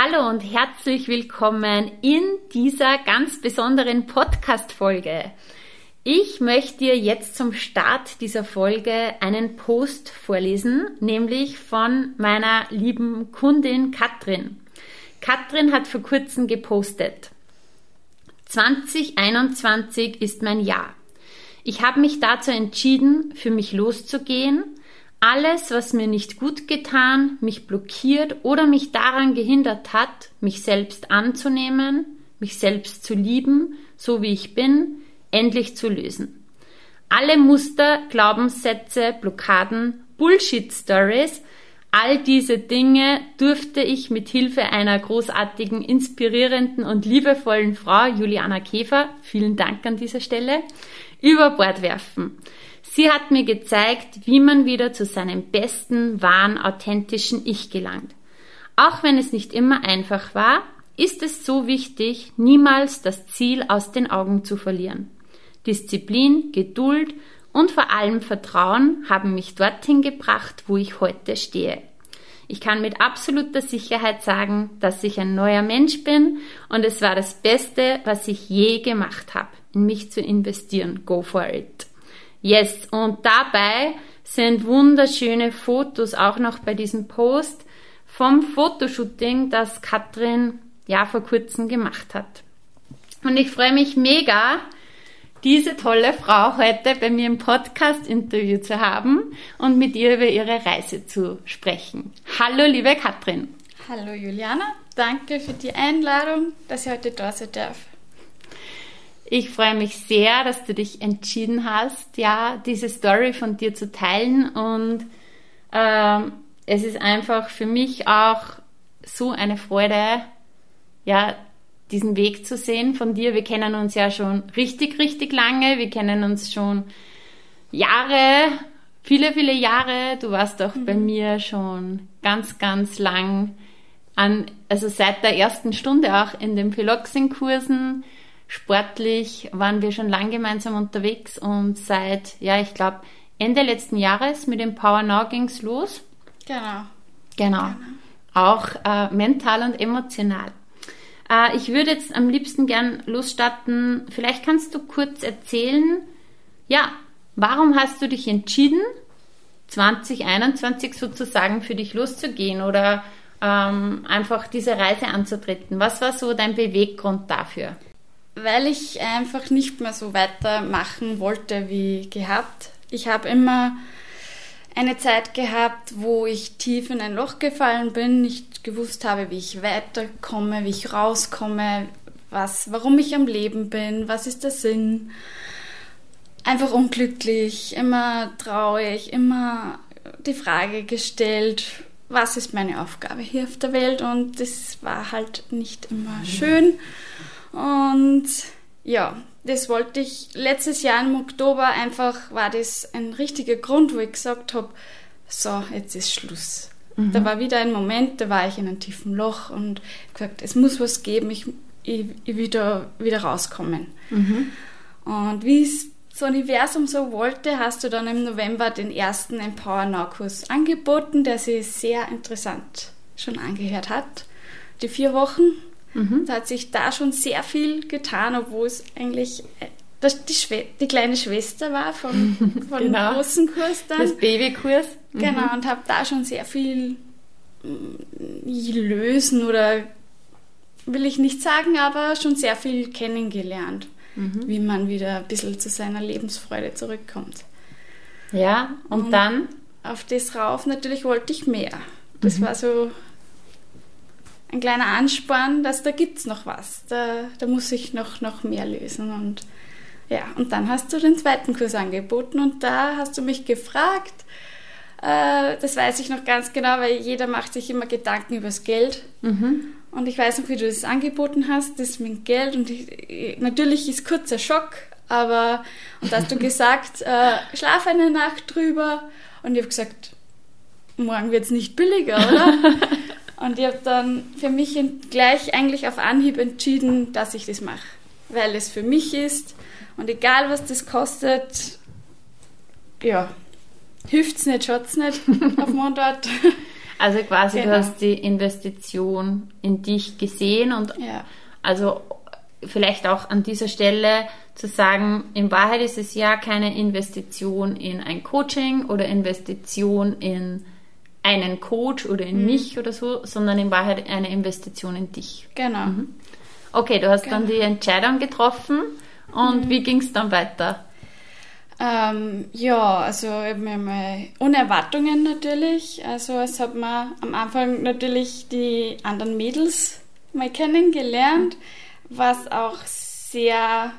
Hallo und herzlich willkommen in dieser ganz besonderen Podcast-Folge. Ich möchte dir jetzt zum Start dieser Folge einen Post vorlesen, nämlich von meiner lieben Kundin Katrin. Katrin hat vor kurzem gepostet. 2021 ist mein Jahr. Ich habe mich dazu entschieden, für mich loszugehen alles, was mir nicht gut getan, mich blockiert oder mich daran gehindert hat, mich selbst anzunehmen, mich selbst zu lieben, so wie ich bin, endlich zu lösen. Alle Muster, Glaubenssätze, Blockaden, Bullshit-Stories, all diese Dinge durfte ich mit Hilfe einer großartigen, inspirierenden und liebevollen Frau, Juliana Käfer, vielen Dank an dieser Stelle, über Bord werfen. Sie hat mir gezeigt, wie man wieder zu seinem besten, wahren, authentischen Ich gelangt. Auch wenn es nicht immer einfach war, ist es so wichtig, niemals das Ziel aus den Augen zu verlieren. Disziplin, Geduld und vor allem Vertrauen haben mich dorthin gebracht, wo ich heute stehe. Ich kann mit absoluter Sicherheit sagen, dass ich ein neuer Mensch bin und es war das Beste, was ich je gemacht habe, in mich zu investieren. Go for it. Yes, und dabei sind wunderschöne Fotos auch noch bei diesem Post vom Fotoshooting, das Katrin ja vor kurzem gemacht hat. Und ich freue mich mega, diese tolle Frau heute bei mir im Podcast-Interview zu haben und mit ihr über ihre Reise zu sprechen. Hallo, liebe Katrin. Hallo, Juliana. Danke für die Einladung, dass ich heute da sein darf. Ich freue mich sehr, dass du dich entschieden hast, ja, diese Story von dir zu teilen und ähm, es ist einfach für mich auch so eine Freude, ja, diesen Weg zu sehen von dir. Wir kennen uns ja schon richtig, richtig lange. Wir kennen uns schon Jahre, viele, viele Jahre. Du warst auch mhm. bei mir schon ganz, ganz lang an, also seit der ersten Stunde auch in den Piloxing-Kursen Sportlich waren wir schon lang gemeinsam unterwegs und seit, ja, ich glaube, Ende letzten Jahres mit dem Power Now ging's los. Genau. Genau. genau. Auch äh, mental und emotional. Äh, ich würde jetzt am liebsten gern losstarten. Vielleicht kannst du kurz erzählen, ja, warum hast du dich entschieden, 2021 sozusagen für dich loszugehen oder ähm, einfach diese Reise anzutreten? Was war so dein Beweggrund dafür? Weil ich einfach nicht mehr so weitermachen wollte wie gehabt. Ich habe immer eine Zeit gehabt, wo ich tief in ein Loch gefallen bin, nicht gewusst habe, wie ich weiterkomme, wie ich rauskomme, was, warum ich am Leben bin, was ist der Sinn. Einfach unglücklich, immer traurig, immer die Frage gestellt, was ist meine Aufgabe hier auf der Welt und das war halt nicht immer schön. Und ja, das wollte ich letztes Jahr im Oktober einfach, war das ein richtiger Grund, wo ich gesagt habe, so, jetzt ist Schluss. Mhm. Da war wieder ein Moment, da war ich in einem tiefen Loch und gesagt, es muss was geben, ich, ich, ich wieder, wieder rauskommen. Mhm. Und wie es das Universum so wollte, hast du dann im November den ersten Empower Now Kurs angeboten, der sich sehr interessant schon angehört hat. Die vier Wochen Mhm. Da hat sich da schon sehr viel getan, obwohl es eigentlich äh, das die, die, kleine Schwester war vom, vom genau. großen Kurs dann. Das Babykurs. Mhm. Genau, und habe da schon sehr viel mm, lösen oder will ich nicht sagen, aber schon sehr viel kennengelernt, mhm. wie man wieder ein bisschen zu seiner Lebensfreude zurückkommt. Ja, und, und dann? Auf das rauf natürlich wollte ich mehr. Das mhm. war so ein kleiner Ansporn, dass da gibt es noch was. Da, da muss ich noch, noch mehr lösen. Und ja, und dann hast du den zweiten Kurs angeboten und da hast du mich gefragt, äh, das weiß ich noch ganz genau, weil jeder macht sich immer Gedanken übers Geld. Mhm. Und ich weiß noch, wie du das angeboten hast, das mit Geld. Und ich, natürlich ist kurzer Schock, aber und hast du gesagt, äh, schlaf eine Nacht drüber. Und ich habe gesagt, morgen wird es nicht billiger, oder? und ich habe dann für mich gleich eigentlich auf Anhieb entschieden, dass ich das mache. Weil es für mich ist. Und egal, was das kostet, ja, hilft es nicht, schaut es nicht auf Mundart. Also quasi, genau. du hast die Investition in dich gesehen und ja. also vielleicht auch an dieser Stelle zu sagen, in Wahrheit ist es ja keine Investition in ein Coaching oder Investition in einen Coach oder in mhm. mich oder so, sondern in Wahrheit eine Investition in dich. Genau. Mhm. Okay, du hast genau. dann die Entscheidung getroffen und mhm. wie ging es dann weiter? Ähm, ja, also ohne Erwartungen natürlich. Also es hat man am Anfang natürlich die anderen Mädels mal kennengelernt, was auch sehr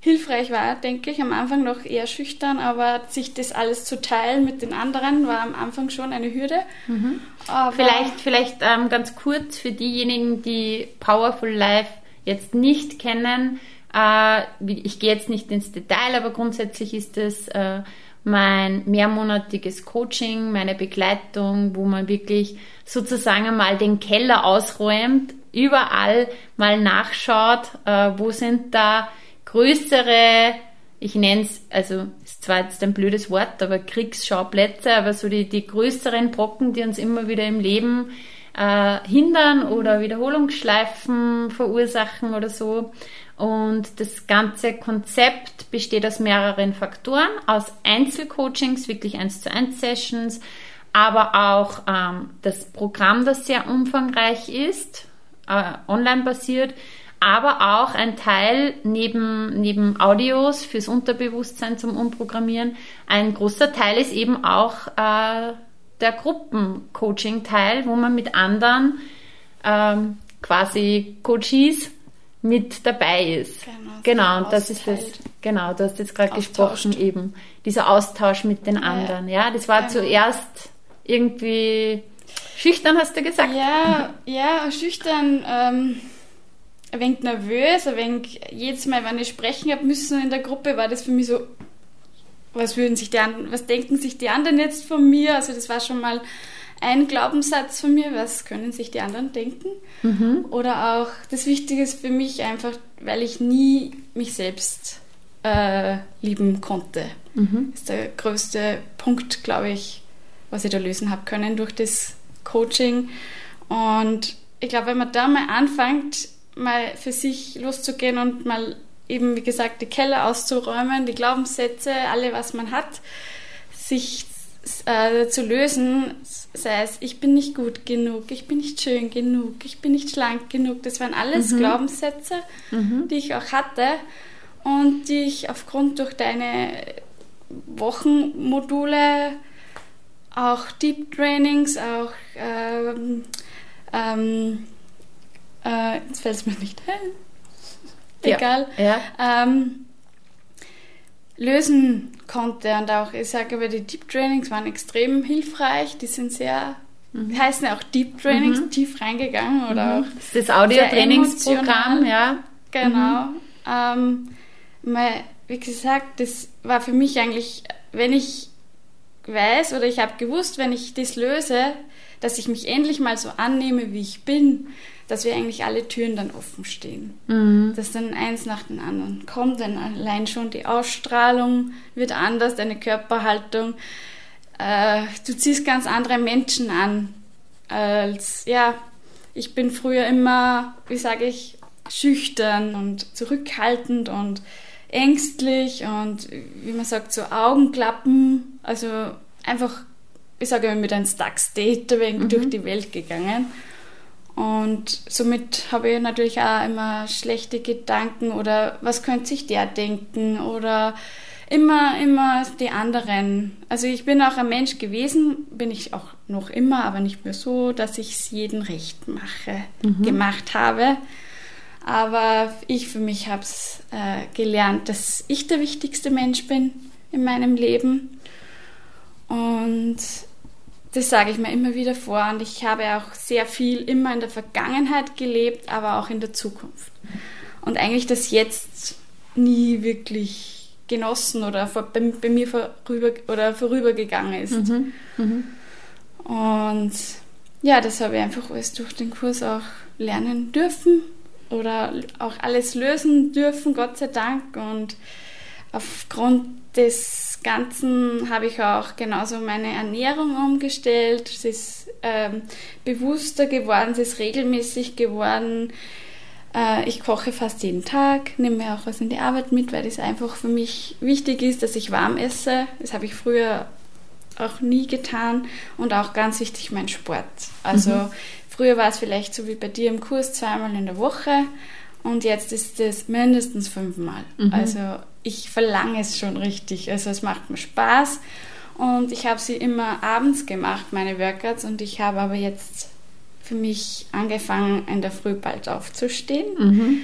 hilfreich war, denke ich. Am Anfang noch eher schüchtern, aber sich das alles zu teilen mit den anderen war am Anfang schon eine Hürde. Mhm. vielleicht vielleicht ähm, ganz kurz für diejenigen, die Powerful Life jetzt nicht kennen. Äh, ich gehe jetzt nicht ins Detail, aber grundsätzlich ist es äh, mein mehrmonatiges Coaching, meine Begleitung, wo man wirklich sozusagen mal den Keller ausräumt, überall mal nachschaut, äh, wo sind da größere, ich nenne es, also ist zwar jetzt ein blödes Wort, aber Kriegsschauplätze, aber so die, die größeren Brocken, die uns immer wieder im Leben äh, hindern oder Wiederholungsschleifen verursachen oder so. Und das ganze Konzept besteht aus mehreren Faktoren, aus Einzelcoachings, wirklich 1 zu 1 Sessions, aber auch ähm, das Programm, das sehr umfangreich ist, äh, online basiert, aber auch ein Teil neben, neben Audios fürs Unterbewusstsein zum Umprogrammieren. Ein großer Teil ist eben auch äh, der Gruppencoaching-Teil, wo man mit anderen ähm, quasi Coaches mit dabei ist. Genau, genau und das ist das, genau, du hast jetzt gerade gesprochen eben, dieser Austausch mit den anderen, ja, ja das war genau. zuerst irgendwie schüchtern, hast du gesagt? Ja, ja, schüchtern, ähm, ein wenig nervös, ein wenig, jedes Mal, wenn ich sprechen habe müssen in der Gruppe, war das für mich so, was würden sich die anderen, was denken sich die anderen jetzt von mir? Also das war schon mal ein Glaubenssatz von mir, was können sich die anderen denken? Mhm. Oder auch das Wichtige ist für mich einfach, weil ich nie mich selbst äh, lieben konnte. Mhm. Das ist der größte Punkt, glaube ich, was ich da lösen habe können durch das Coaching. Und ich glaube, wenn man da mal anfängt, mal für sich loszugehen und mal eben, wie gesagt, die Keller auszuräumen, die Glaubenssätze, alle, was man hat, sich äh, zu lösen, sei es, ich bin nicht gut genug, ich bin nicht schön genug, ich bin nicht schlank genug. Das waren alles mhm. Glaubenssätze, mhm. die ich auch hatte und die ich aufgrund durch deine Wochenmodule, auch Deep Trainings, auch ähm, ähm, äh, jetzt fällt es mir nicht ein. Egal. Ja. ja. Ähm, lösen konnte. Und auch, ich sage aber, die Deep Trainings waren extrem hilfreich. Die sind sehr, mhm. heißen ja auch Deep Trainings, mhm. tief reingegangen oder mhm. auch. Das ist das Audio-Trainingsprogramm, ja. Genau. Mhm. Ähm, mal, wie gesagt, das war für mich eigentlich, wenn ich weiß oder ich habe gewusst, wenn ich das löse, dass ich mich endlich mal so annehme, wie ich bin, dass wir eigentlich alle Türen dann offen stehen. Mhm. Dass dann eins nach dem anderen kommt, dann allein schon die Ausstrahlung wird anders, deine Körperhaltung. Äh, du ziehst ganz andere Menschen an. Als, ja, ich bin früher immer, wie sage ich, schüchtern und zurückhaltend und ängstlich und wie man sagt, so Augenklappen. Also einfach, ich sage immer, mit einem Stuck-State durch die Welt gegangen. Und somit habe ich natürlich auch immer schlechte Gedanken oder was könnte sich der denken oder immer, immer die anderen. Also ich bin auch ein Mensch gewesen, bin ich auch noch immer, aber nicht mehr so, dass ich es jedem recht mache, mhm. gemacht habe. Aber ich für mich habe es äh, gelernt, dass ich der wichtigste Mensch bin in meinem Leben. Und das sage ich mir immer wieder vor und ich habe auch sehr viel immer in der Vergangenheit gelebt, aber auch in der Zukunft. Und eigentlich das Jetzt nie wirklich genossen oder vor, bei, bei, mir vorüber oder vorübergegangen ist. Mhm. Mhm. Und ja, das habe ich einfach alles durch den Kurs auch lernen dürfen oder auch alles lösen dürfen, Gott sei Dank. Und aufgrund des Ganzen habe ich auch genauso meine Ernährung umgestellt. Sie ist ähm, bewusster geworden, sie ist regelmäßig geworden. Äh, ich koche fast jeden Tag, nehme mir auch was in die Arbeit mit, weil es einfach für mich wichtig ist, dass ich warm esse. Das habe ich früher auch nie getan und auch ganz wichtig mein Sport. Also mhm. früher war es vielleicht so wie bei dir im Kurs zweimal in der Woche und jetzt ist es mindestens fünfmal. Mhm. Also ich verlange es schon richtig. Also es macht mir Spaß und ich habe sie immer abends gemacht, meine Workouts und ich habe aber jetzt für mich angefangen, in der Früh bald aufzustehen. Mhm.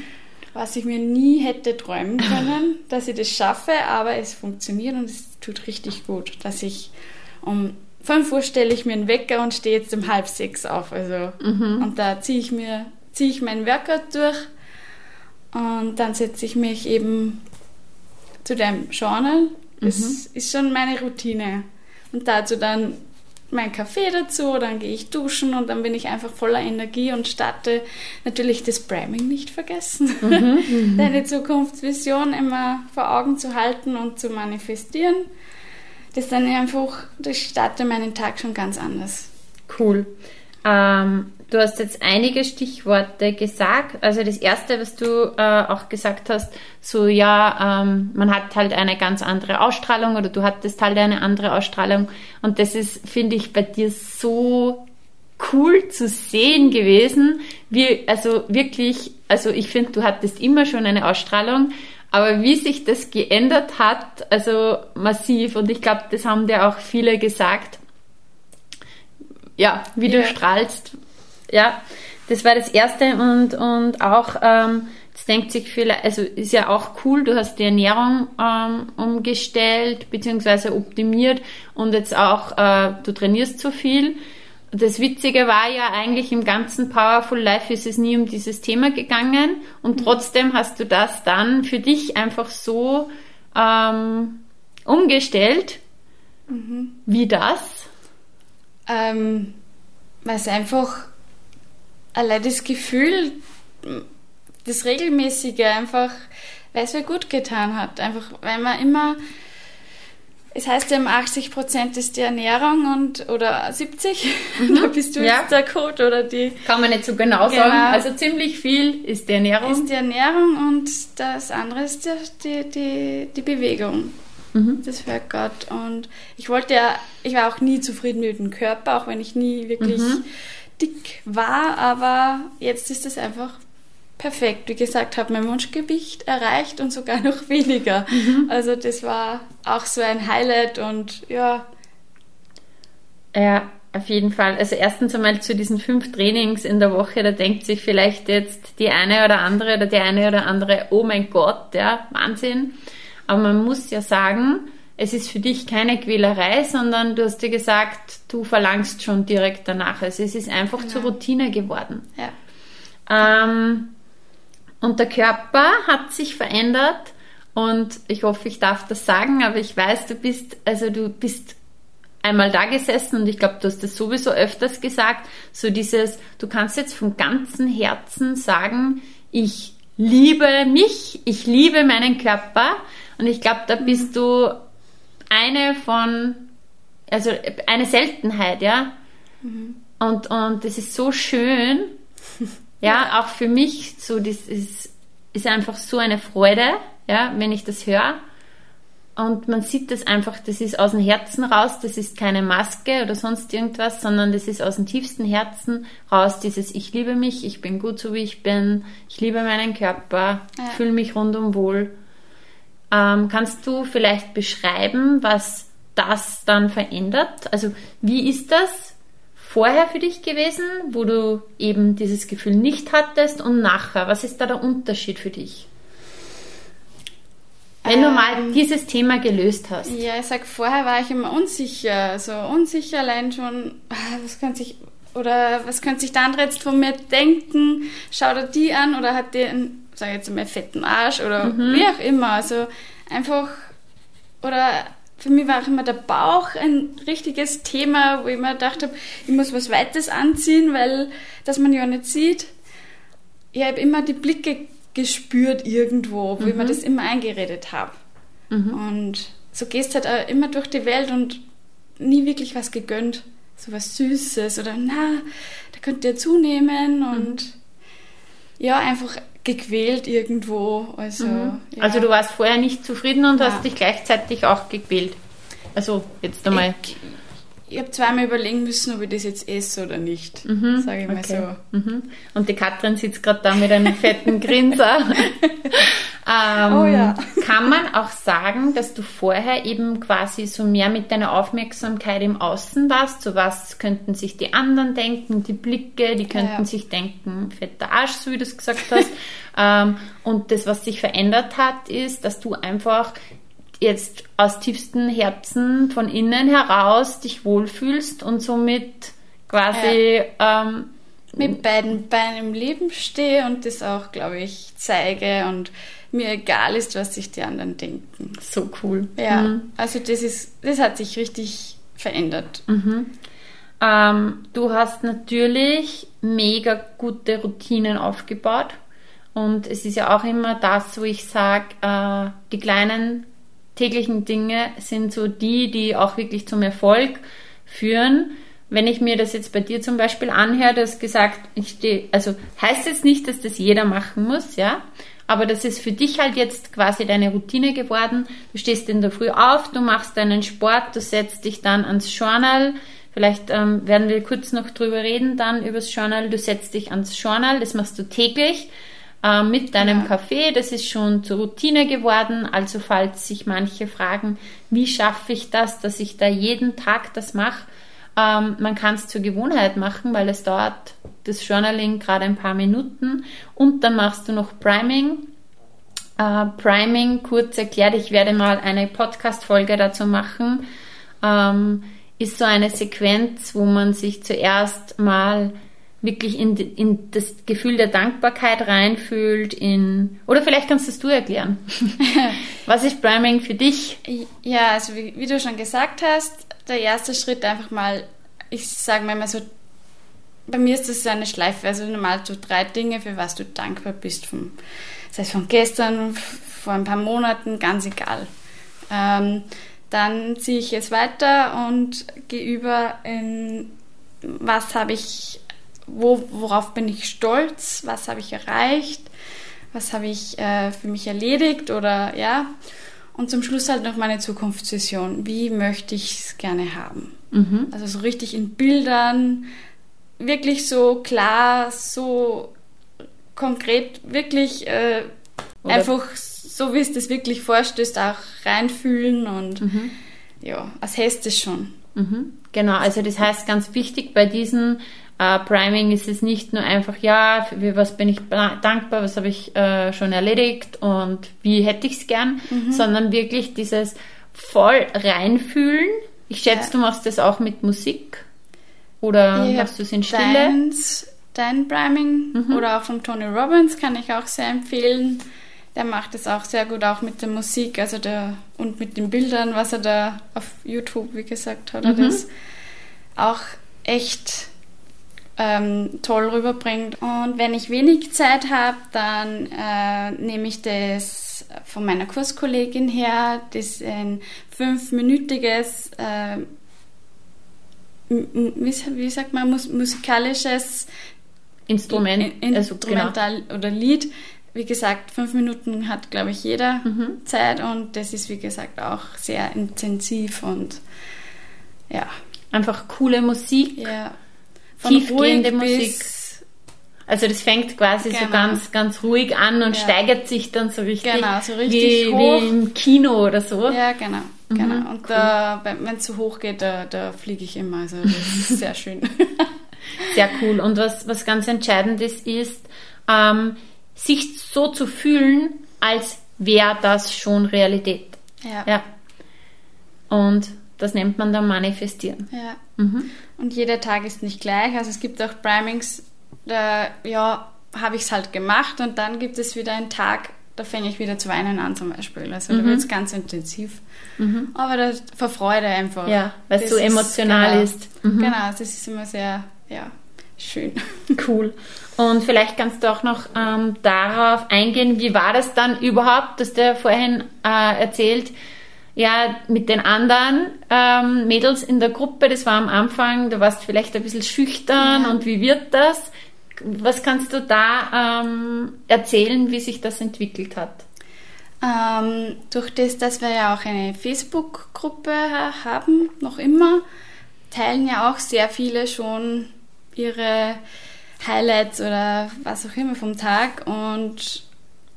Was ich mir nie hätte träumen können, dass ich das schaffe, aber es funktioniert und es tut richtig gut, dass ich um 5 Uhr stelle ich mir einen Wecker und stehe jetzt um halb sechs auf. Also, mhm. Und da ziehe ich mir, ziehe ich meinen Workout durch und dann setze ich mich eben zu dem Journal. Das mhm. ist schon meine Routine. Und dazu dann mein Kaffee dazu, dann gehe ich duschen und dann bin ich einfach voller Energie und starte natürlich das Priming nicht vergessen. Mhm, mhm. Deine Zukunftsvision immer vor Augen zu halten und zu manifestieren. Das dann einfach, das starte meinen Tag schon ganz anders. Cool. Ähm, du hast jetzt einige Stichworte gesagt. Also das erste, was du äh, auch gesagt hast, so ja, ähm, man hat halt eine ganz andere Ausstrahlung oder du hattest halt eine andere Ausstrahlung. Und das ist, finde ich, bei dir so cool zu sehen gewesen. Wie, also wirklich, also ich finde, du hattest immer schon eine Ausstrahlung. Aber wie sich das geändert hat, also massiv, und ich glaube, das haben dir auch viele gesagt, ja, wie ja. du strahlst. Ja, das war das Erste und, und auch, ähm, jetzt denkt sich viele, also ist ja auch cool, du hast die Ernährung ähm, umgestellt beziehungsweise optimiert und jetzt auch, äh, du trainierst so viel. Das Witzige war ja eigentlich im ganzen Powerful Life ist es nie um dieses Thema gegangen und mhm. trotzdem hast du das dann für dich einfach so ähm, umgestellt. Mhm. Wie das? Ähm, weil es einfach allein das Gefühl, das Regelmäßige einfach, weil es mir gut getan hat. Einfach, weil man immer, es heißt ja, 80 Prozent ist die Ernährung und, oder 70, mhm. da bist du ja. jetzt der Code oder die. Kann man nicht so genau, genau, sagen. Also ziemlich viel ist die Ernährung. Ist die Ernährung und das andere ist die, die, die, die Bewegung mhm. das Workout. Und ich wollte ja, ich war auch nie zufrieden mit dem Körper, auch wenn ich nie wirklich mhm. Dick war, aber jetzt ist es einfach perfekt. Wie gesagt, habe mein Wunschgewicht erreicht und sogar noch weniger. Mhm. Also das war auch so ein Highlight und ja. Ja, auf jeden Fall. Also erstens einmal zu diesen fünf Trainings in der Woche, da denkt sich vielleicht jetzt die eine oder andere oder die eine oder andere, oh mein Gott, ja, Wahnsinn. Aber man muss ja sagen, es ist für dich keine Quälerei, sondern du hast dir gesagt, du verlangst schon direkt danach. Also es ist einfach genau. zur Routine geworden. Ja. Ähm, und der Körper hat sich verändert und ich hoffe, ich darf das sagen, aber ich weiß, du bist, also du bist einmal da gesessen und ich glaube, du hast das sowieso öfters gesagt, so dieses, du kannst jetzt von ganzem Herzen sagen, ich liebe mich, ich liebe meinen Körper, und ich glaube, da bist du eine von, also eine Seltenheit, ja. Mhm. Und, und das ist so schön. Ja, auch für mich, so, das ist, ist einfach so eine Freude, ja, wenn ich das höre. Und man sieht das einfach, das ist aus dem Herzen raus, das ist keine Maske oder sonst irgendwas, sondern das ist aus dem tiefsten Herzen raus, dieses Ich liebe mich, ich bin gut so wie ich bin, ich liebe meinen Körper, ja. fühle mich rundum wohl. Ähm, kannst du vielleicht beschreiben, was das dann verändert? Also wie ist das vorher für dich gewesen, wo du eben dieses Gefühl nicht hattest und nachher? Was ist da der Unterschied für dich? Wenn du mal dieses Thema gelöst hast. Ja, ich sag, vorher war ich immer unsicher, so unsicher allein schon, was könnte sich, oder was könnte sich der andere jetzt von mir denken? Schaut er die an oder hat der einen, sag ich jetzt mal, fetten Arsch oder Mhm. wie auch immer. Also einfach, oder für mich war auch immer der Bauch ein richtiges Thema, wo ich mir gedacht habe, ich muss was Weites anziehen, weil das man ja nicht sieht. Ich habe immer die Blicke gespürt irgendwo, wo ich mir das immer eingeredet habe. Und so gehst halt auch immer durch die Welt und nie wirklich was gegönnt. So was Süßes oder na, da könnt ihr zunehmen und ja, einfach gequält irgendwo. Also, ja. Also du warst vorher nicht zufrieden und Ja. hast dich gleichzeitig auch gequält. Also jetzt einmal. Ich, ich habe zweimal überlegen müssen, ob ich das jetzt esse oder nicht, sage ich mal Okay. so. Mhm. Und die Katrin sitzt gerade da mit einem fetten Grinser. ähm, Oh ja. Kann man auch sagen, dass du vorher eben quasi so mehr mit deiner Aufmerksamkeit im Außen warst? So was könnten sich die anderen denken, die Blicke, die könnten Ja. sich denken, fetter Arsch, so wie du es gesagt hast. ähm, und das, was sich verändert hat, ist, dass du einfach jetzt aus tiefstem Herzen von innen heraus dich wohlfühlst und somit quasi ähm, Mit beiden Beinen im Leben stehe und das auch, glaube ich, zeige und mir egal ist, was sich die anderen denken. so cool. Ja, Mhm. also das ist, das hat sich richtig verändert. Ähm, du hast natürlich mega gute Routinen aufgebaut. Und es ist ja auch immer das, wo ich sage, äh, die kleinen täglichen Dinge sind so die, die auch wirklich zum Erfolg führen. Wenn ich mir das jetzt bei dir zum Beispiel anhöre, du hast gesagt, ich stehe, also heißt jetzt nicht, dass das jeder machen muss, ja, aber das ist für dich halt jetzt quasi deine Routine geworden. Du stehst in der Früh auf, du machst deinen Sport, du setzt dich dann ans Journal. Vielleicht ähm, werden wir kurz noch drüber reden, dann übers Journal. Du setzt dich ans Journal, das machst du täglich äh, mit deinem Ja. Kaffee. Das ist schon zur Routine geworden. Also falls sich manche fragen, wie schaffe ich das, dass ich da jeden Tag das mache, ähm, man kann es zur Gewohnheit machen, weil es dauert das Journaling gerade ein paar Minuten und dann machst du noch Priming. Äh, Priming, kurz erklärt, ich werde mal eine Podcast-Folge dazu machen, ähm, ist so eine Sequenz, wo man sich zuerst mal wirklich in, in das Gefühl der Dankbarkeit reinfühlt, in, oder vielleicht kannst das du erklären. Was ist Priming für dich? Ja, also wie, wie du schon gesagt hast, der erste Schritt einfach mal, ich sage mal immer so, bei mir ist das so eine Schleife, also normal so drei Dinge, für was du dankbar bist, vom, sei es von gestern, vor ein paar Monaten, ganz egal. Ähm, dann ziehe ich es weiter und gehe über in, was habe ich, wo, worauf bin ich stolz, was habe ich erreicht, was habe ich äh, für mich erledigt oder ja. Und zum Schluss halt noch meine Zukunftsvision. Wie möchte ich es gerne haben? Mhm. Also so richtig in Bildern, wirklich so klar, so konkret, wirklich äh, einfach so, wie es das wirklich vorstößt, auch reinfühlen und Mhm. ja, als heißt es schon. Mhm. Genau, also das heißt ganz wichtig bei diesem äh, Priming ist es nicht nur einfach, ja, für was bin ich dankbar, was habe ich äh, schon erledigt und wie hätte ich es gern, sondern wirklich dieses voll reinfühlen. Ich schätze, Ja. du machst das auch mit Musik oder Ja, machst du es in Stille? Deins, dein Priming Mhm. oder auch von Tony Robbins kann ich auch sehr empfehlen. Der macht es auch sehr gut, auch mit der Musik also der, und mit den Bildern, was er da auf YouTube, wie gesagt, hat er Mhm. das auch echt ähm, toll rüberbringt. Und wenn ich wenig Zeit habe, dann äh, nehme ich das von meiner Kurskollegin her. Das ist ein fünfminütiges, äh, wie, wie sagt man, mus musikalisches Instrument, In- also genau. Instrumental oder Lied. Wie gesagt, fünf Minuten hat, glaube ich, jeder Mhm. Zeit und das ist, wie gesagt, auch sehr intensiv und ja. Einfach coole Musik. ja. Tiefgehende ruhig Musik. Also das fängt quasi so Genau. ganz, ganz ruhig an und Ja. steigert sich dann so richtig, Genau, so richtig wie, hoch. wie im Kino oder so. Ja, genau. Mhm, genau. Und da, wenn es so hoch geht, da, da fliege ich immer. Also das ist sehr schön. Sehr cool. Und was, was ganz entscheidend ist, ist, ähm, sich so zu fühlen, als wäre das schon Realität. Ja. Ja. Und das nennt man dann manifestieren. ja. Mhm. Und jeder Tag ist nicht gleich. Also es gibt auch Primings, da ja, habe ich es halt gemacht und dann gibt es wieder einen Tag, da fange ich wieder zu weinen an zum Beispiel. Also da wird es ganz intensiv. Aber das vor Freude einfach. Mhm. Ja, weil es so emotional genau, ist. Mhm. Genau, das ist immer sehr, ja, schön. Cool. Und vielleicht kannst du auch noch ähm, darauf eingehen, wie war das dann überhaupt, dass der vorhin äh, erzählt, ja, mit den anderen ähm, Mädels in der Gruppe, das war am Anfang, du warst vielleicht ein bisschen schüchtern Ja. und wie wird das? Was kannst du da ähm, erzählen, wie sich das entwickelt hat? Ähm, durch das, dass wir ja auch eine Facebook-Gruppe ha- haben, noch immer, teilen ja auch sehr viele schon ihre Highlights oder was auch immer vom Tag. Und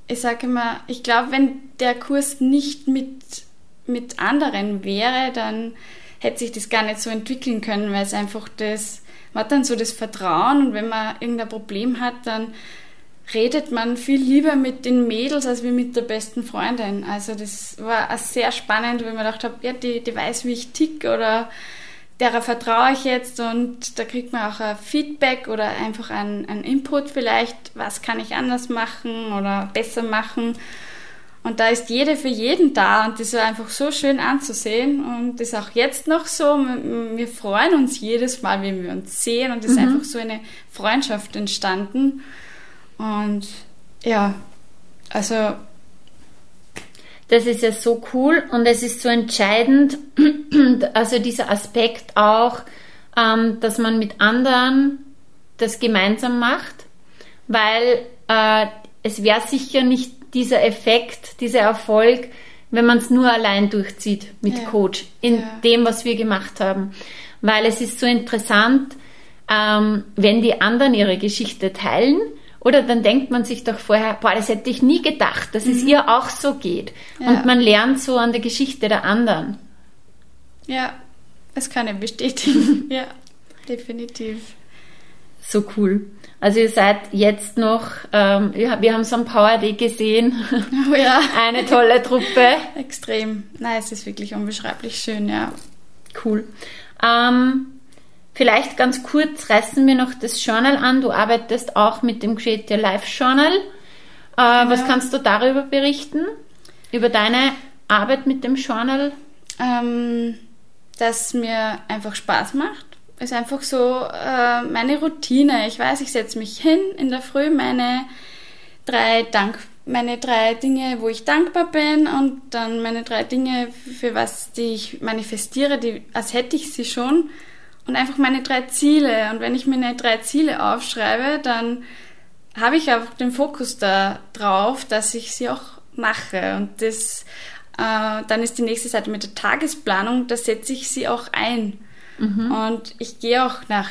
ich sage immer, ich glaube, wenn der Kurs nicht mit, mit anderen wäre, dann hätte sich das gar nicht so entwickeln können, weil es einfach das, man hat dann so das Vertrauen und wenn man irgendein Problem hat, dann redet man viel lieber mit den Mädels als wie mit der besten Freundin. Also das war auch sehr spannend, weil man gedacht habe, ja, die, die weiß, wie ich tick oder derer vertraue ich jetzt und da kriegt man auch ein Feedback oder einfach ein, ein Input vielleicht, was kann ich anders machen oder besser machen. Und da ist jede für jeden da und das war einfach so schön anzusehen und das ist auch jetzt noch so. Wir freuen uns jedes Mal, wenn wir uns sehen und es ist einfach so eine Freundschaft entstanden. Und ja, also Das ist ja so cool und es ist so entscheidend, also dieser Aspekt auch, ähm, dass man mit anderen das gemeinsam macht, weil äh, es wäre sicher nicht dieser Effekt, dieser Erfolg, wenn man es nur allein durchzieht mit Ja. Coach, in Ja. dem, was wir gemacht haben. Weil es ist so interessant, ähm, wenn die anderen ihre Geschichte teilen, oder dann denkt man sich doch vorher, boah, das hätte ich nie gedacht, dass es ihr auch so geht. Mhm. Ja. Und man lernt so an der Geschichte der anderen. ja, das kann ich bestätigen. ja, definitiv. So cool. Also ihr seid jetzt noch, ähm, wir haben so ein Power Day gesehen, Oh ja, eine tolle Truppe. extrem. Nein, es ist wirklich unbeschreiblich schön, ja. Cool. Ähm, vielleicht ganz kurz reißen wir noch das Journal an. Du arbeitest auch mit dem Create Your Life Journal. Äh, Was kannst du darüber berichten? Über deine Arbeit mit dem Journal? ähm, das mir einfach Spaß macht. Ist einfach so äh, meine Routine. Ich weiß, ich setze mich hin in der Früh, meine drei Dank, meine drei Dinge, wo ich dankbar bin und dann meine drei Dinge, für was die ich manifestiere, die, als hätte ich sie schon und einfach meine drei Ziele. Und wenn ich mir meine drei Ziele aufschreibe, dann habe ich auch den Fokus da drauf, dass ich sie auch mache. Und das, äh, dann ist die nächste Seite mit der Tagesplanung, da setze ich sie auch ein. Und ich gehe auch nach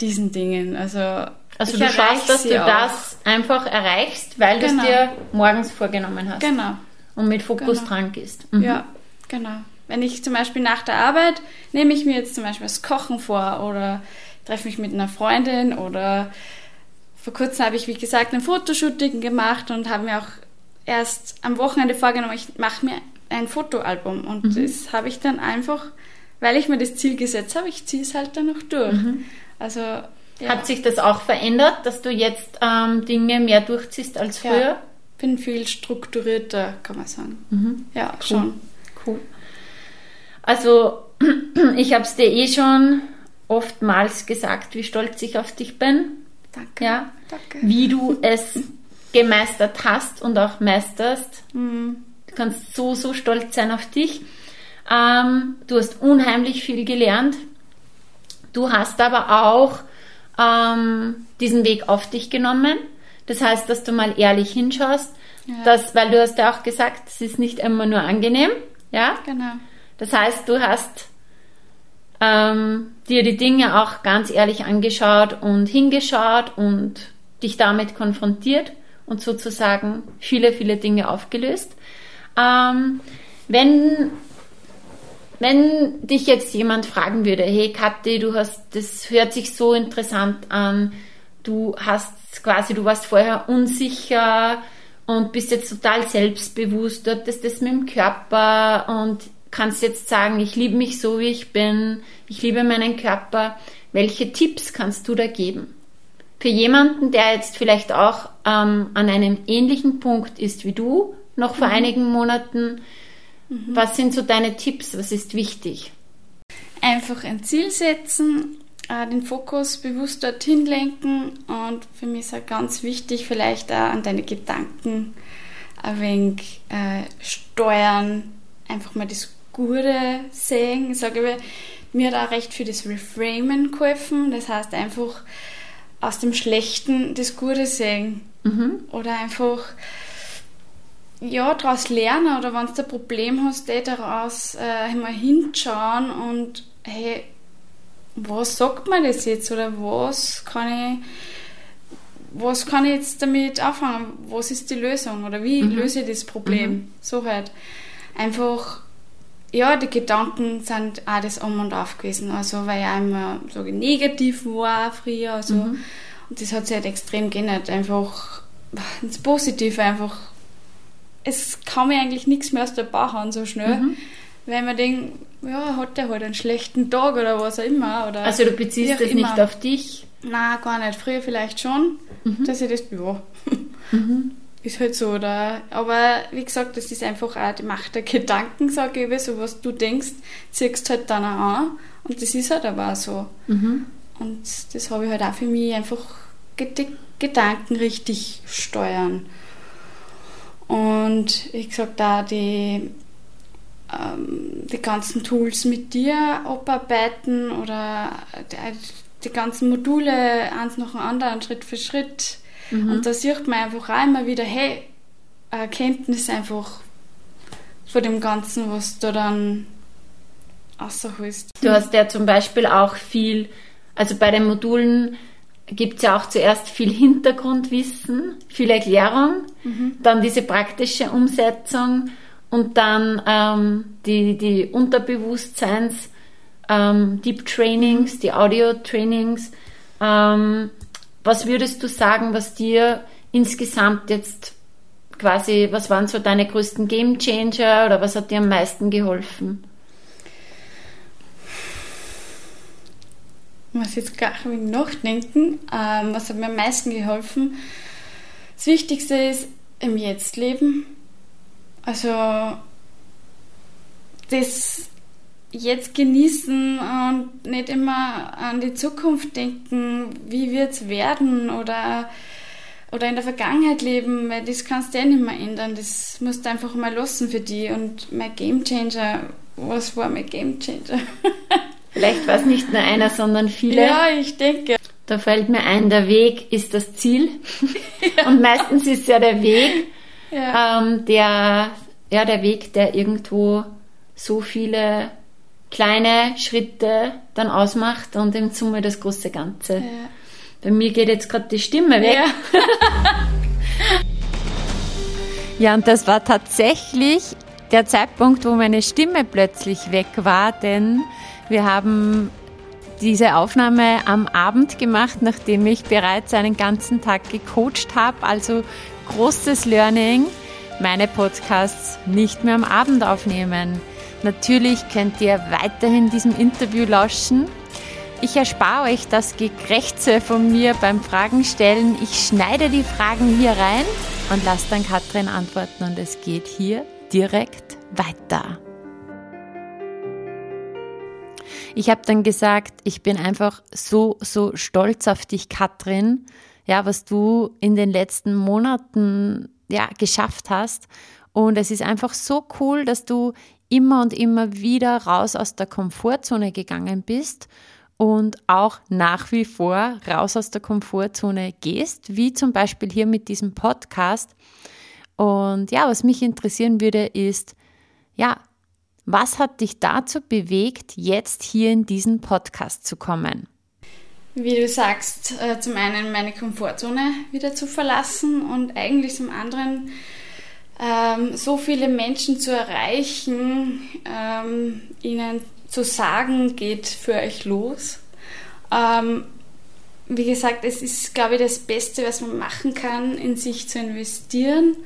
diesen Dingen. Also, Also ich du schaust, dass du auch. das einfach erreichst, weil du es Genau. dir morgens vorgenommen hast Genau. und mit Fokus Genau. dran gehst. Mhm. Ja, genau. Wenn ich zum Beispiel nach der Arbeit nehme ich mir jetzt zum Beispiel das Kochen vor oder treffe mich mit einer Freundin oder vor kurzem habe ich, wie gesagt, ein Fotoshooting gemacht und habe mir auch erst am Wochenende vorgenommen, ich mache mir ein Fotoalbum und das habe ich dann einfach, weil ich mir das Ziel gesetzt habe, ich ziehe es halt dann noch durch. Also ja, Hat sich das auch verändert, dass du jetzt ähm, Dinge mehr durchziehst als früher? ja, bin viel strukturierter, kann man sagen. Ja, schon. Cool. Also, ich habe es dir eh schon oftmals gesagt, wie stolz ich auf dich bin. Danke. Ja. Danke. Wie du es gemeistert hast und auch meisterst. Mhm. Du kannst so, so stolz sein auf dich. Ähm, du hast unheimlich viel gelernt. Du hast aber auch ähm, diesen Weg auf dich genommen. Das heißt, dass du mal ehrlich hinschaust, Ja. dass, weil du hast ja auch gesagt, es ist nicht immer nur angenehm, ja. Genau. Das heißt, du hast ähm, dir die Dinge auch ganz ehrlich angeschaut und hingeschaut und dich damit konfrontiert und sozusagen viele, viele Dinge aufgelöst. Ähm, wenn, wenn dich jetzt jemand fragen würde, hey Kathi, du hast, das hört sich so interessant an, du hast quasi, du warst vorher unsicher und bist jetzt total selbstbewusst, du hattest das mit dem Körper und kannst jetzt sagen, ich liebe mich so, wie ich bin, ich liebe meinen Körper. Welche Tipps kannst du da geben? Für jemanden, der jetzt vielleicht auch ähm, an einem ähnlichen Punkt ist wie du, noch vor mhm. einigen Monaten, mhm. was sind so deine Tipps? Was ist wichtig? Einfach ein Ziel setzen, äh, den Fokus bewusst dorthin lenken und für mich ist auch ganz wichtig, vielleicht auch an deine Gedanken ein wenig äh, steuern, einfach mal das Gute sehen. Ich sage, mir hat auch recht für das Reframen geholfen. Das heißt einfach aus dem Schlechten das Gute sehen. Mhm. Oder einfach ja, daraus lernen oder wenn du ein Problem hast, eh daraus äh, mal hinschauen und hey, was sagt man das jetzt oder was kann ich was kann ich jetzt damit anfangen? Was ist die Lösung oder wie mhm. löse ich das Problem? Mhm. So halt. Einfach ja, die Gedanken sind auch das Um und Auf gewesen. Also, weil ich immer so negativ war früher. Also, mhm. Und das hat sich halt extrem geändert. Einfach ins Positive, einfach. Es kann mir eigentlich nichts mehr aus der Bauch an so schnell. Mhm. Weil man denkt, ja, hat der halt einen schlechten Tag oder was auch immer. Oder also, du beziehst das immer. nicht auf dich? Nein, gar nicht. Früher vielleicht schon, mhm. dass ich das, ja. Mhm ist halt so, oder? Aber wie gesagt, das ist einfach auch die Macht der Gedanken, sage ich, so was du denkst, ziehst halt dann auch an. Und das ist halt aber auch so. Mhm. Und das habe ich halt auch für mich einfach Gedanken richtig steuern. Und wie gesagt, da die, ähm, die ganzen Tools mit dir abarbeiten oder die, die ganzen Module eins nach dem anderen, Schritt für Schritt Mhm. Und da sieht man einfach auch immer wieder, hey, Erkenntnis einfach von dem Ganzen, was du dann rausholst. Du hast ja zum Beispiel auch viel, also bei den Modulen gibt es ja auch zuerst viel Hintergrundwissen, viel Erklärung, mhm. dann diese praktische Umsetzung und dann ähm, die, die Unterbewusstseins, ähm, Deep Trainings, die Audio Trainings. Ähm, was würdest du sagen, was dir insgesamt jetzt quasi, was waren so deine größten Game Changer oder was hat dir am meisten geholfen? Ich muss jetzt gar nicht nachdenken. Ähm, was hat mir am meisten geholfen? Das Wichtigste ist im Jetzt leben. Also das jetzt genießen und nicht immer an die Zukunft denken, wie wird es werden oder, oder in der Vergangenheit leben, weil das kannst du ja nicht mehr ändern. Das musst du einfach mal lassen für die. Und mein Game Changer, was war mein Game Changer? Vielleicht war es nicht nur einer, sondern viele. Ja, ich denke. Da fällt mir ein, der Weg ist das Ziel. Ja. Und meistens ist ja der Weg, ja. Ähm, der, ja, der Weg, der irgendwo so viele kleine Schritte dann ausmacht und im Summe das große Ganze. Ja. Bei mir geht jetzt gerade die Stimme weg. Ja. ja, und das war tatsächlich der Zeitpunkt, wo meine Stimme plötzlich weg war, denn wir haben diese Aufnahme am Abend gemacht, nachdem ich bereits einen ganzen Tag gecoacht habe. Also großes Learning, meine Podcasts nicht mehr am Abend aufnehmen. Natürlich könnt ihr weiterhin diesem Interview lauschen. Ich erspare euch das Gekrächze von mir beim Fragen stellen. Ich schneide die Fragen hier rein und lasse dann Katrin antworten und es geht hier direkt weiter. Ich habe dann gesagt, ich bin einfach so, so stolz auf dich, Katrin, ja, was du in den letzten Monaten ja, geschafft hast. Und es ist einfach so cool, dass du immer und immer wieder raus aus der Komfortzone gegangen bist und auch nach wie vor raus aus der Komfortzone gehst, wie zum Beispiel hier mit diesem Podcast. Und ja, was mich interessieren würde, ist, ja, was hat dich dazu bewegt, jetzt hier in diesen Podcast zu kommen? Wie du sagst, äh, zum einen meine Komfortzone wieder zu verlassen und eigentlich zum anderen ähm, so viele Menschen zu erreichen, ähm, ihnen zu sagen, geht für euch los. Ähm, wie gesagt, es ist, glaube ich, das Beste, was man machen kann, in sich zu investieren.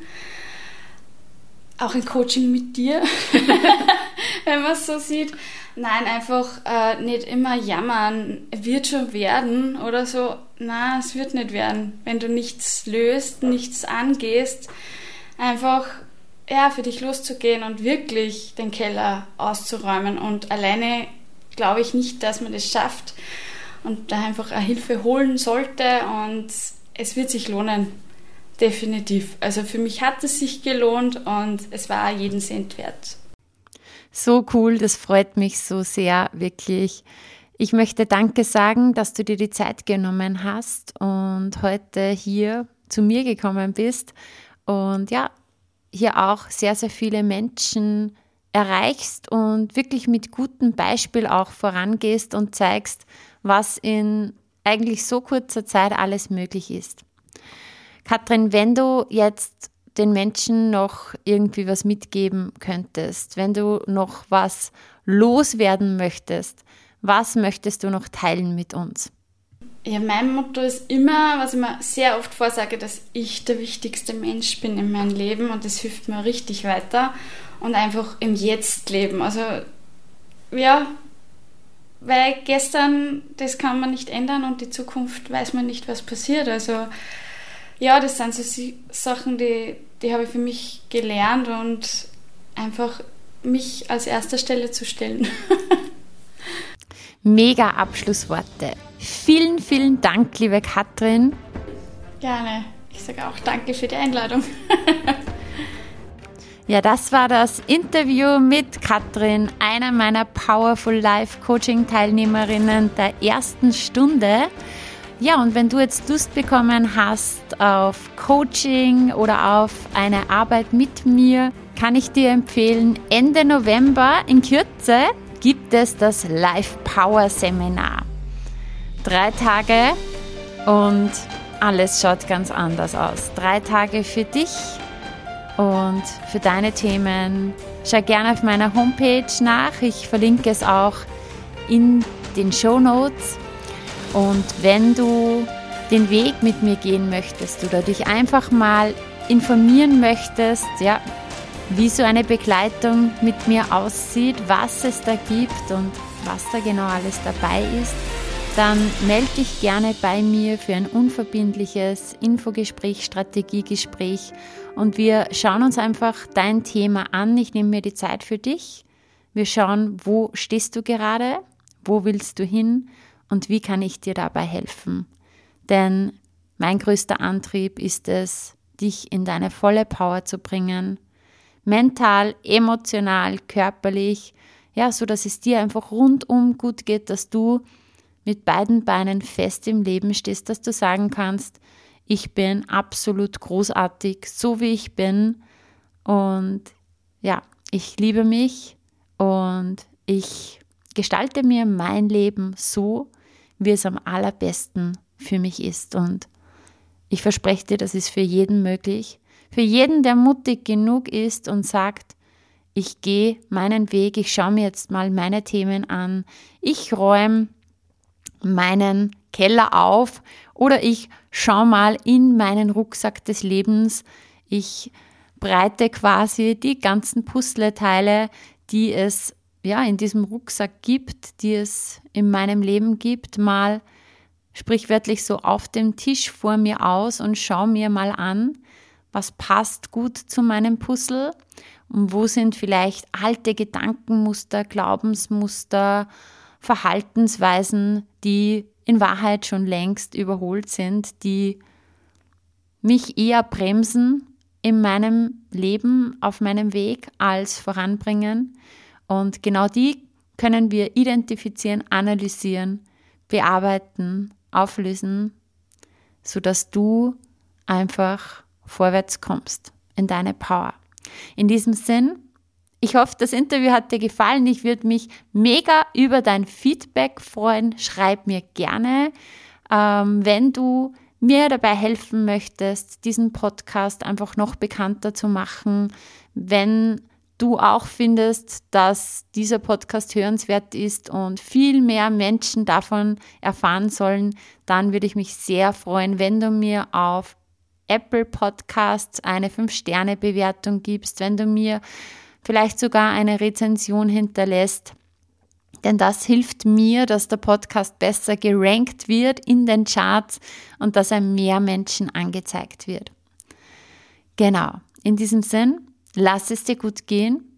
Auch ein Coaching mit dir, wenn man es so sieht. Nein, einfach äh, nicht immer jammern, wird schon werden oder so. Nein, es wird nicht werden. Wenn du nichts löst, nichts angehst, einfach ja, für dich loszugehen und wirklich den Keller auszuräumen. Und alleine glaube ich nicht, dass man das schafft und da einfach Hilfe holen sollte und es wird sich lohnen. Definitiv. Also für mich hat es sich gelohnt und es war jeden Cent wert. So cool, das freut mich so sehr, wirklich. Ich möchte Danke sagen, dass du dir die Zeit genommen hast und heute hier zu mir gekommen bist und ja, hier auch sehr, sehr viele Menschen erreichst und wirklich mit gutem Beispiel auch vorangehst und zeigst, was in eigentlich so kurzer Zeit alles möglich ist. Katrin, wenn du jetzt den Menschen noch irgendwie was mitgeben könntest, wenn du noch was loswerden möchtest, was möchtest du noch teilen mit uns? Ja, mein Motto ist immer, was ich mir sehr oft vorsage, dass ich der wichtigste Mensch bin in meinem Leben und das hilft mir richtig weiter und einfach im Jetzt leben. Also ja, weil gestern, das kann man nicht ändern und die Zukunft weiß man nicht, was passiert. Also ja, das sind so Sachen, die, die habe ich für mich gelernt und einfach mich als erster Stelle zu stellen. Mega Abschlussworte. Vielen, vielen Dank, liebe Katrin. Gerne. Ich sage auch danke für die Einladung. Ja, das war das Interview mit Katrin, einer meiner Powerful Life Coaching Teilnehmerinnen der ersten Stunde. Ja, und wenn du jetzt Lust bekommen hast auf Coaching oder auf eine Arbeit mit mir, kann ich dir empfehlen, Ende November in Kürze gibt es das Life Power Seminar. Drei Tage und alles schaut ganz anders aus. Drei Tage für dich und für deine Themen. Schau gerne auf meiner Homepage nach. Ich verlinke es auch in den Show Notes. Und wenn du den Weg mit mir gehen möchtest oder dich einfach mal informieren möchtest, ja, wie so eine Begleitung mit mir aussieht, was es da gibt und was da genau alles dabei ist, dann melde dich gerne bei mir für ein unverbindliches Infogespräch, Strategiegespräch und wir schauen uns einfach dein Thema an. Ich nehme mir die Zeit für dich. Wir schauen, wo stehst du gerade, wo willst du hin und wie kann ich dir dabei helfen. Denn mein größter Antrieb ist es, dich in deine volle Power zu bringen, mental, emotional, körperlich, ja, so dass es dir einfach rundum gut geht, dass du mit beiden Beinen fest im Leben stehst, dass du sagen kannst, ich bin absolut großartig, so wie ich bin. Und ja, ich liebe mich und ich gestalte mir mein Leben so, wie es am allerbesten für mich ist. Und ich verspreche dir, das ist für jeden möglich. Für jeden, der mutig genug ist und sagt, ich gehe meinen Weg, ich schaue mir jetzt mal meine Themen an, ich räume meinen Keller auf oder ich schaue mal in meinen Rucksack des Lebens. Ich breite quasi die ganzen Puzzleteile, die es ja in diesem Rucksack gibt, die es in meinem Leben gibt, mal sprichwörtlich so auf dem Tisch vor mir aus und schaue mir mal an, was passt gut zu meinem Puzzle und wo sind vielleicht alte Gedankenmuster, Glaubensmuster, Verhaltensweisen, die in Wahrheit schon längst überholt sind, die mich eher bremsen in meinem Leben, auf meinem Weg, als voranbringen. Und genau die können wir identifizieren, analysieren, bearbeiten, auflösen, sodass du einfach vorwärts kommst in deine Power. In diesem Sinn, ich hoffe, das Interview hat dir gefallen. Ich würde mich mega über dein Feedback freuen. Schreib mir gerne, ähm, wenn du mir dabei helfen möchtest, diesen Podcast einfach noch bekannter zu machen. Wenn du auch findest, dass dieser Podcast hörenswert ist und viel mehr Menschen davon erfahren sollen, dann würde ich mich sehr freuen, wenn du mir auf Apple Podcasts eine 5-Sterne-Bewertung gibst, wenn du mir vielleicht sogar eine Rezension hinterlässt. Denn das hilft mir, dass der Podcast besser gerankt wird in den Charts und dass er mehr Menschen angezeigt wird. Genau, in diesem Sinn, lass es dir gut gehen,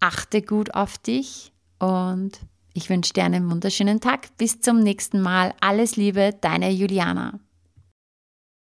achte gut auf dich und ich wünsche dir einen wunderschönen Tag. Bis zum nächsten Mal. Alles Liebe, deine Juliana.